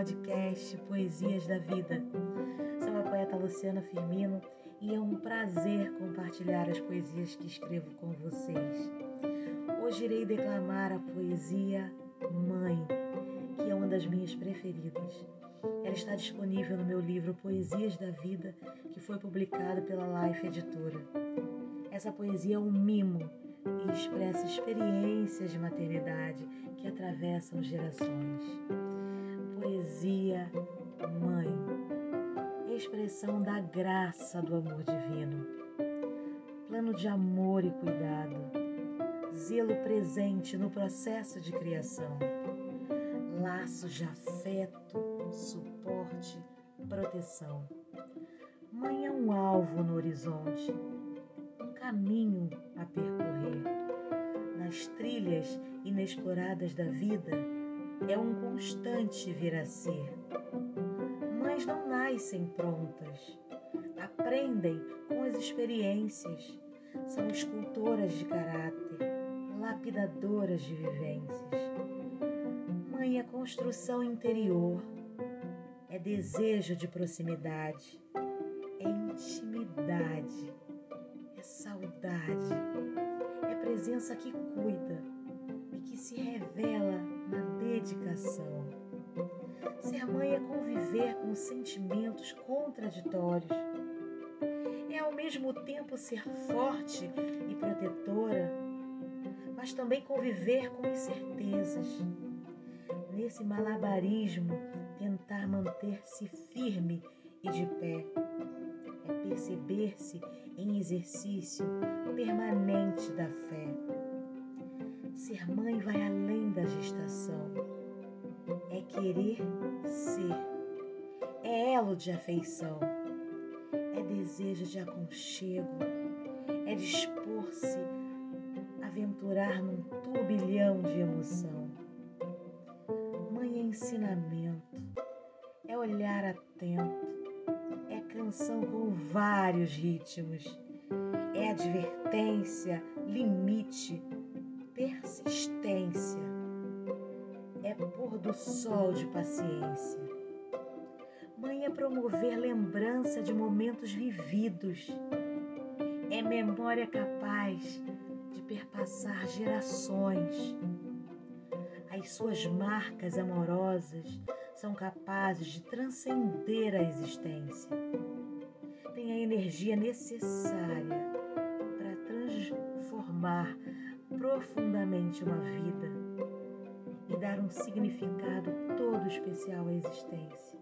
podcast Poesias da Vida. Sou a poeta Luciana Firmino e é um prazer compartilhar as poesias que escrevo com vocês. Hoje irei declamar a poesia Mãe, que é uma das minhas preferidas. Ela está disponível no meu livro Poesias da Vida, que foi publicado pela Life Editora. Essa poesia é um mimo e expressa experiências de maternidade atravessam gerações. Poesia Mãe, expressão da graça do amor divino, plano de amor e cuidado, zelo presente no processo de criação, laços de afeto, suporte, proteção. Mãe é um alvo no horizonte, um caminho a percorrer. Nas trilhas inexploradas da vida, é um constante vir a ser. Mães não nascem prontas, aprendem com as experiências, são escultoras de caráter, lapidadoras de vivências. Mãe é construção interior, é desejo de proximidade, é intimidade, é saudade, presença que cuida e que se revela na dedicação. Ser mãe é conviver com sentimentos contraditórios. É ao mesmo tempo ser forte e protetora, mas também conviver com incertezas. Nesse malabarismo, tentar manter-se firme e de pé. É perceber-se em exercício permanente da fé. Ser mãe vai além da gestação. É querer ser. É elo de afeição. É desejo de aconchego. É dispor-se a aventurar num turbilhão de emoção. Mãe é ensinamento. É olhar atento. Canção com vários ritmos. É advertência, limite, persistência. É pôr do sol de paciência. Mãe é promover lembrança de momentos vividos. É memória capaz de perpassar gerações. As suas marcas amorosas são capazes de transcender a existência. A energia necessária para transformar profundamente uma vida e dar um significado todo especial à existência.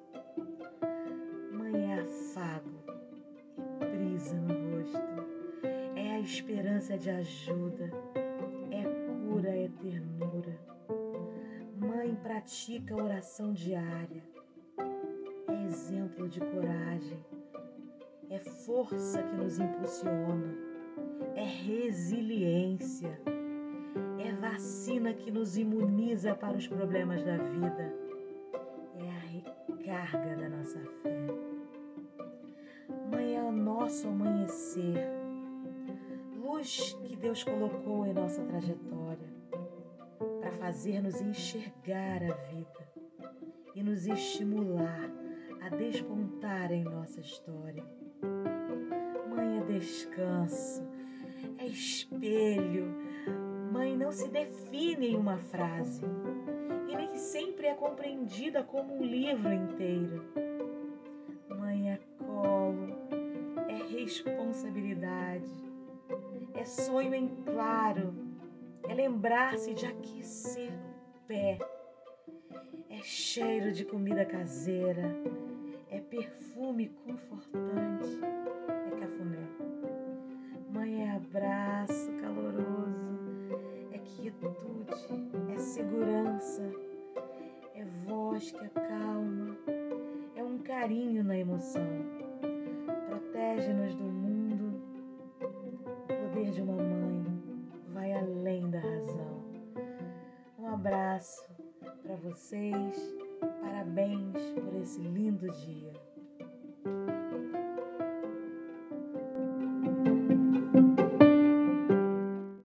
Mãe é afago, é brisa no rosto, é a esperança de ajuda, é cura, é ternura. Mãe pratica oração diária, é exemplo de coragem, é força que nos impulsiona, é resiliência é vacina que nos imuniza para os problemas da vida. É a recarga da nossa fé. Mãe é o nosso amanhecer, luz que Deus colocou em nossa trajetória para fazer-nos enxergar a vida e nos estimular a despontar em nossa história. Descanso, é espelho, mãe não se define em uma frase. E nem sempre é compreendida como um livro inteiro. Mãe é colo, é responsabilidade, é sonho em claro, é lembrar-se de aquecer o pé, é cheiro de comida caseira, é perfume confortante, é cafuné. Mãe é abraço caloroso, é quietude, é segurança, é voz que acalma, é um carinho na emoção. Protege-nos do mundo. O poder de uma mãe vai além da razão. Um abraço para vocês. Parabéns por esse lindo dia.